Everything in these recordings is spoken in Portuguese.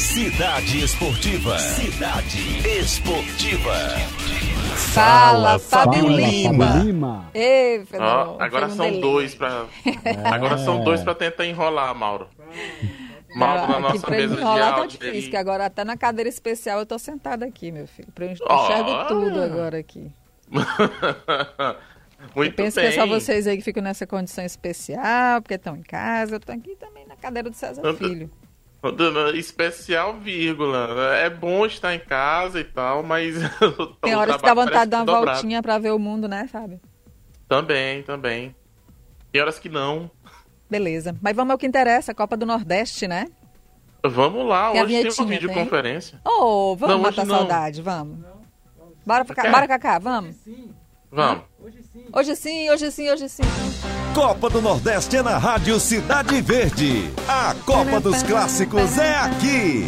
Cidade Esportiva. Cidade Esportiva. Fala, Fábio Lima. Lima. Ei, Fernando, agora foi um são delírio. dois pra. Agora são dois pra tentar enrolar, Mauro. Mauro na Ah, nossa pra mesa de enrolar tá áudio. difícil, aí. que agora até na cadeira especial eu tô sentada aqui, meu filho. Pra eu enxergo tudo agora aqui. Muito eu penso bem. que é só vocês aí que ficam nessa condição especial, porque estão em casa. Eu tô aqui também na cadeira do César Eu- Filho. Especial, vírgula. É bom estar em casa e tal, mas. Tem horas que dá vontade de dar uma dobrado. voltinha pra ver o mundo, né, Fábio? Também, também. Tem horas que não. Beleza. Mas vamos ao que interessa, a Copa do Nordeste, né? Vamos lá, Tem a hoje tem uma videoconferência. Ô, vamos Não, matar hoje não. saudade, vamos. Bora pra cá, bora Cacá, vamos. Vamos. Hoje sim, hoje sim, hoje sim. Copa do Nordeste é na Rádio Cidade Verde. A Copa dos Clássicos é aqui.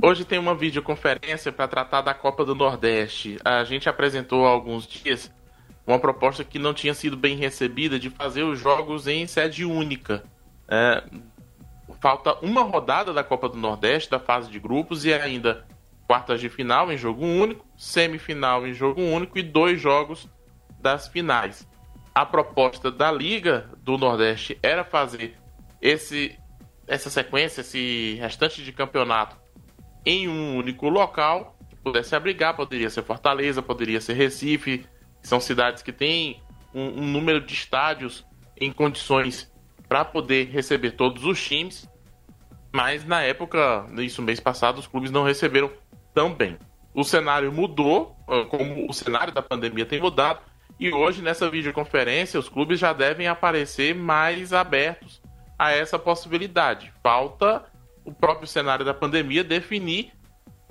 Hoje tem uma videoconferência para tratar da Copa do Nordeste. A gente apresentou há alguns dias uma proposta que não tinha sido bem recebida de fazer os jogos em sede única. É, falta uma rodada da Copa do Nordeste, da fase de grupos, e ainda quartas de final em jogo único, semifinal em jogo único e dois jogos das finais. A proposta da Liga do Nordeste era fazer esse, essa sequência, esse restante de campeonato em um único local que pudesse abrigar, poderia ser Fortaleza, poderia ser Recife, que são cidades que têm um, um número de estádios em condições para poder receber todos os times, mas na época, isso mês passado, os clubes não receberam tão bem. O cenário mudou, como o cenário da pandemia tem mudado, e hoje nessa videoconferência os clubes já devem aparecer mais abertos a essa possibilidade. Falta o próprio cenário da pandemia definir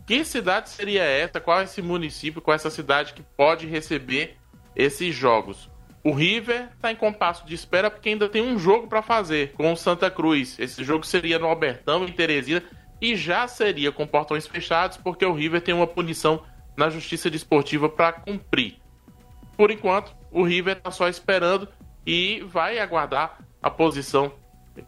que cidade seria essa, qual é esse município, qual é essa cidade que pode receber esses jogos. O River está em compasso de espera porque ainda tem um jogo para fazer com o Santa Cruz. Esse jogo seria no Albertão, em Teresina, e já seria com portões fechados porque o River tem uma punição na Justiça Desportiva para cumprir. Por enquanto, o River está só esperando e vai aguardar a posição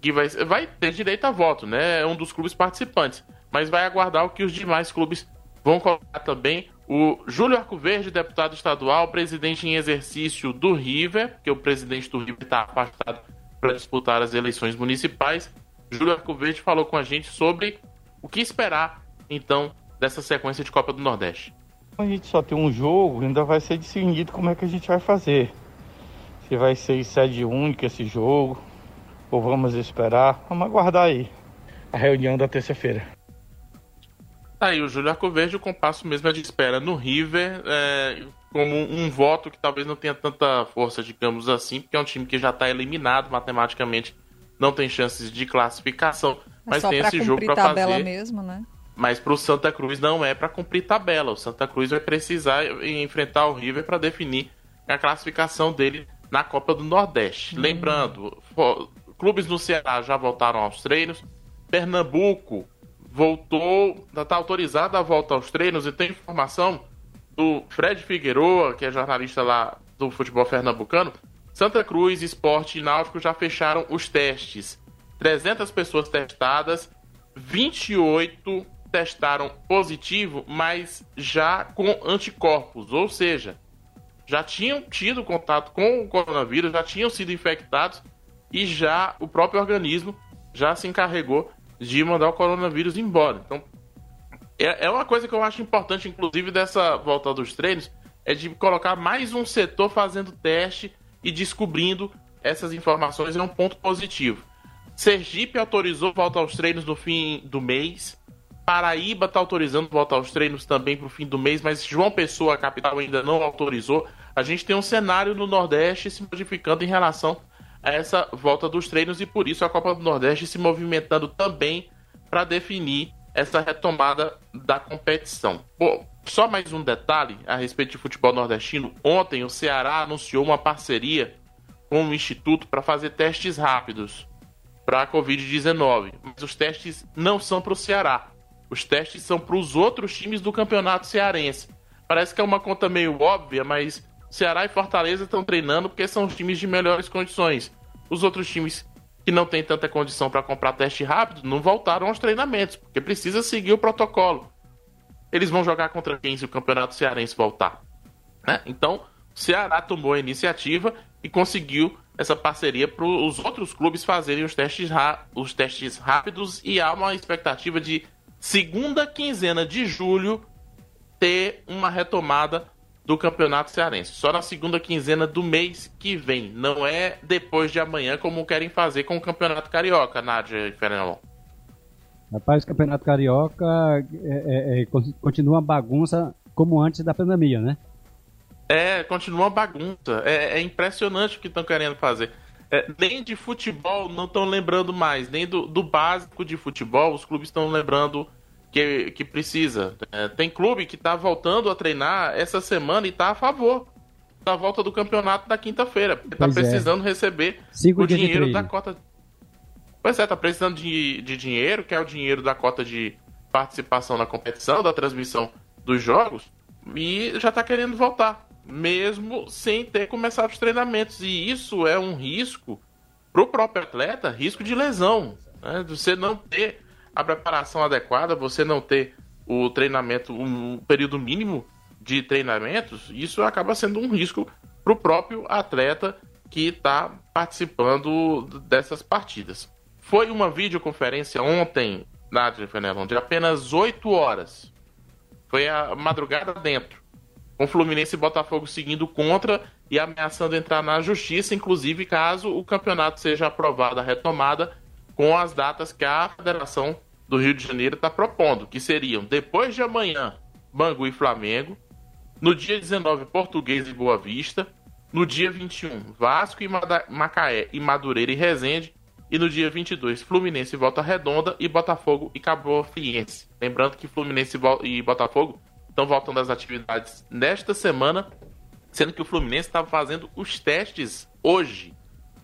que vai, vai ter direito a voto, né? É um dos clubes participantes, mas vai aguardar o que os demais clubes vão colocar também. O Júlio Arcoverde, deputado estadual, presidente em exercício do River, porque o presidente do River está afastado para disputar as eleições municipais. Júlio Arcoverde falou com a gente sobre o que esperar, então, dessa sequência de Copa do Nordeste. A gente só tem um jogo, ainda vai ser decidido como é que a gente vai fazer. Se vai ser sede única esse jogo, ou vamos esperar. Vamos aguardar aí a reunião da terça-feira. Tá aí, o Júlio Arcoverde, o compasso mesmo é de espera no River, é, como um voto que talvez não tenha tanta força, digamos assim, porque é um time que já está eliminado matematicamente, não tem chances de classificação, mas é só tem esse jogo para tabela fazer. mesmo, né? Mas para o Santa Cruz não é para cumprir tabela. O Santa Cruz vai precisar enfrentar o River para definir a classificação dele na Copa do Nordeste. Lembrando, fo- clubes no Ceará já voltaram aos treinos. Pernambuco voltou, está autorizada a volta aos treinos e tem informação do Fred Figueroa, que é jornalista lá do futebol pernambucano. Santa Cruz, Esporte e Náutico já fecharam os testes. 300 pessoas testadas, 28 testaram positivo, mas já com anticorpos, ou seja, já tinham tido contato com o coronavírus, já tinham sido infectados e já o próprio organismo já se encarregou de mandar o coronavírus embora. Então, é, é uma coisa que eu acho importante, inclusive, dessa volta dos treinos, é de colocar mais um setor fazendo teste e descobrindo essas informações é um ponto positivo. Sergipe autorizou volta aos treinos no fim do mês. Paraíba está autorizando volta aos treinos também para o fim do mês, mas João Pessoa, a capital, ainda não autorizou. A gente tem um cenário no Nordeste se modificando em relação a essa volta dos treinos e por isso a Copa do Nordeste se movimentando também para definir essa retomada da competição. Bom, só mais um detalhe a respeito de futebol nordestino. Ontem o Ceará anunciou uma parceria com o Instituto para fazer testes rápidos para a Covid-19. Mas os testes não são para o Ceará. Os testes são para os outros times do campeonato cearense. Parece que é uma conta meio óbvia, mas Ceará e Fortaleza estão treinando porque são os times de melhores condições. Os outros times que não tem tanta condição para comprar teste rápido, não voltaram aos treinamentos, porque precisa seguir o protocolo. Eles vão jogar contra quem se o Campeonato Cearense voltar? Né? Então, Ceará tomou a iniciativa e conseguiu essa parceria para os outros clubes fazerem os testes, os testes rápidos e há uma expectativa de segunda quinzena de julho ter uma retomada do Campeonato Cearense. Só na segunda quinzena do mês que vem. Não é depois de amanhã, como querem fazer com o Campeonato Carioca, Nádia e Fernandão. Rapaz, o Campeonato Carioca é, é, é, continua uma bagunça como antes da pandemia, né? É, continua uma bagunça. É, é impressionante o que estão querendo fazer. É, nem de futebol não estão lembrando mais, nem do, do básico de futebol os clubes estão lembrando que, que precisa. É, tem clube que está voltando a treinar essa semana e está a favor da volta do campeonato da quinta-feira. Está é. precisando é. receber Cinco o dinheiro da cota. Pois é, está precisando de, de dinheiro, que é o dinheiro da cota de participação na competição, da transmissão dos jogos, e já está querendo voltar, mesmo sem ter começado os treinamentos. E isso é um risco para o próprio atleta, risco de lesão. Né? Você não ter a preparação adequada, você não ter o treinamento, um período mínimo de treinamentos, isso acaba sendo um risco para o próprio atleta que está participando dessas partidas. Foi uma videoconferência ontem, Nádia Fenelon, de apenas 8 horas. Foi a madrugada dentro. Com Fluminense e Botafogo seguindo contra e ameaçando entrar na justiça, inclusive caso o campeonato seja aprovado a retomada com as datas que a Federação do Rio de Janeiro está propondo, que seriam depois de amanhã, Bangu e Flamengo, no dia 19, Português e Boa Vista, no dia 21, Vasco e Macaé e Madureira e Resende, e no dia 22, Fluminense e Volta Redonda e Botafogo e Cabo Friense. Lembrando que Fluminense e Botafogo estão voltando às atividades nesta semana, sendo que o Fluminense estava fazendo os testes hoje.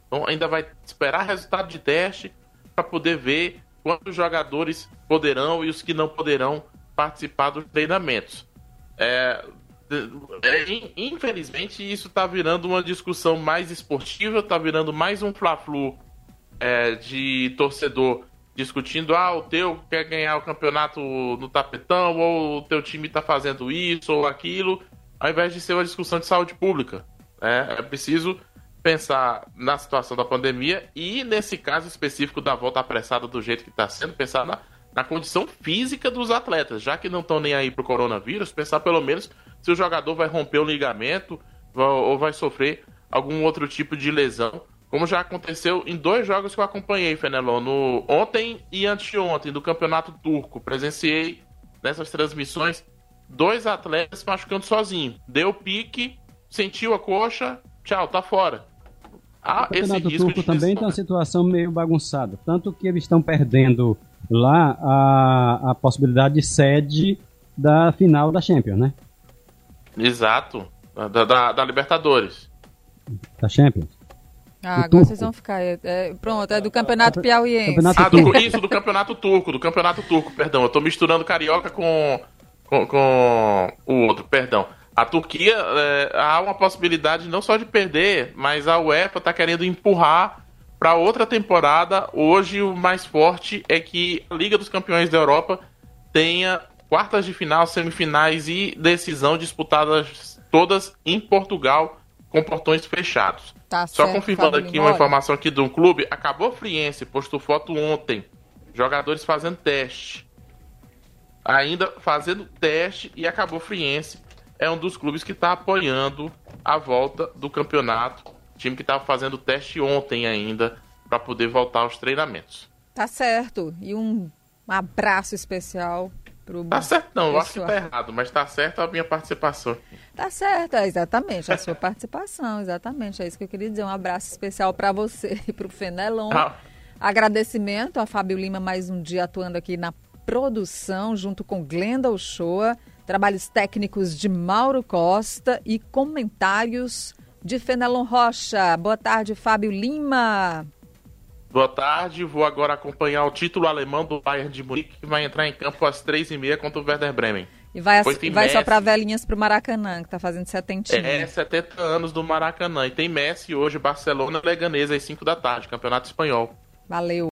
Então ainda vai esperar resultado de teste para poder ver quantos jogadores poderão e os que não poderão participar dos treinamentos. É, é, infelizmente, isso está virando uma discussão mais esportiva, está virando mais um fla-flu é, de torcedor discutindo: ah, o teu quer ganhar o campeonato no tapetão, ou o teu time está fazendo isso ou aquilo, ao invés de ser uma discussão de saúde pública. É, é preciso pensar na situação da pandemia e, nesse caso específico da volta apressada do jeito que está sendo, pensar na, na condição física dos atletas, já que não estão nem aí para o coronavírus, pensar pelo menos se o jogador vai romper o ligamento ou vai sofrer algum outro tipo de lesão, como já aconteceu em dois jogos que eu acompanhei, Fenelon, no ontem e anteontem do Campeonato Turco. Presenciei nessas transmissões dois atletas machucando sozinho. Deu pique, sentiu a coxa, tchau, tá fora. Ah, o campeonato turco também tem uma situação meio bagunçada. Tanto que eles estão perdendo lá a, a possibilidade de sede da final da Champions, né? Exato. Da, da, da Libertadores. Da Champions. Ah, agora turco. vocês vão ficar. É, é, pronto, é do Campeonato Piauiense. Campeonato ah, do, isso, do Campeonato Turco, do Campeonato Turco, perdão. Eu tô misturando carioca com, com, com o outro, perdão. A Turquia é, há uma possibilidade não só de perder, mas a UEFA está querendo empurrar para outra temporada. Hoje o mais forte é que a Liga dos Campeões da Europa tenha quartas de final, semifinais e decisão disputadas todas em Portugal com portões fechados. Tá Só certo, confirmando aqui uma informação aqui de um clube, acabou Friense, postou foto ontem. Jogadores fazendo teste. Ainda fazendo teste e acabou Friense é um dos clubes que está apoiando a volta do campeonato. Time que estava fazendo teste ontem ainda para poder voltar aos treinamentos. Tá certo. E um abraço especial pro Tá certo, não, eu acho que tá errado, mas tá certo a minha participação. Tá certo, é exatamente, a sua participação, exatamente. É isso que eu queria dizer. Um abraço especial para você e para o Fenelon. Ah. Agradecimento a Fábio Lima mais um dia atuando aqui na produção, junto com Glenda Uchoa. Trabalhos técnicos de Mauro Costa e comentários de Fenelon Rocha. Boa tarde, Fábio Lima. Boa tarde, vou agora acompanhar o título alemão do Bayern de Munique, que vai entrar em campo às três e meia contra o Werder Bremen. E vai, vai só para velhinhas pro Maracanã, que tá fazendo setentinha. É, 70 anos do Maracanã. E tem Messi hoje, Barcelona, Leganesa, às 5 da tarde, Campeonato Espanhol. Valeu.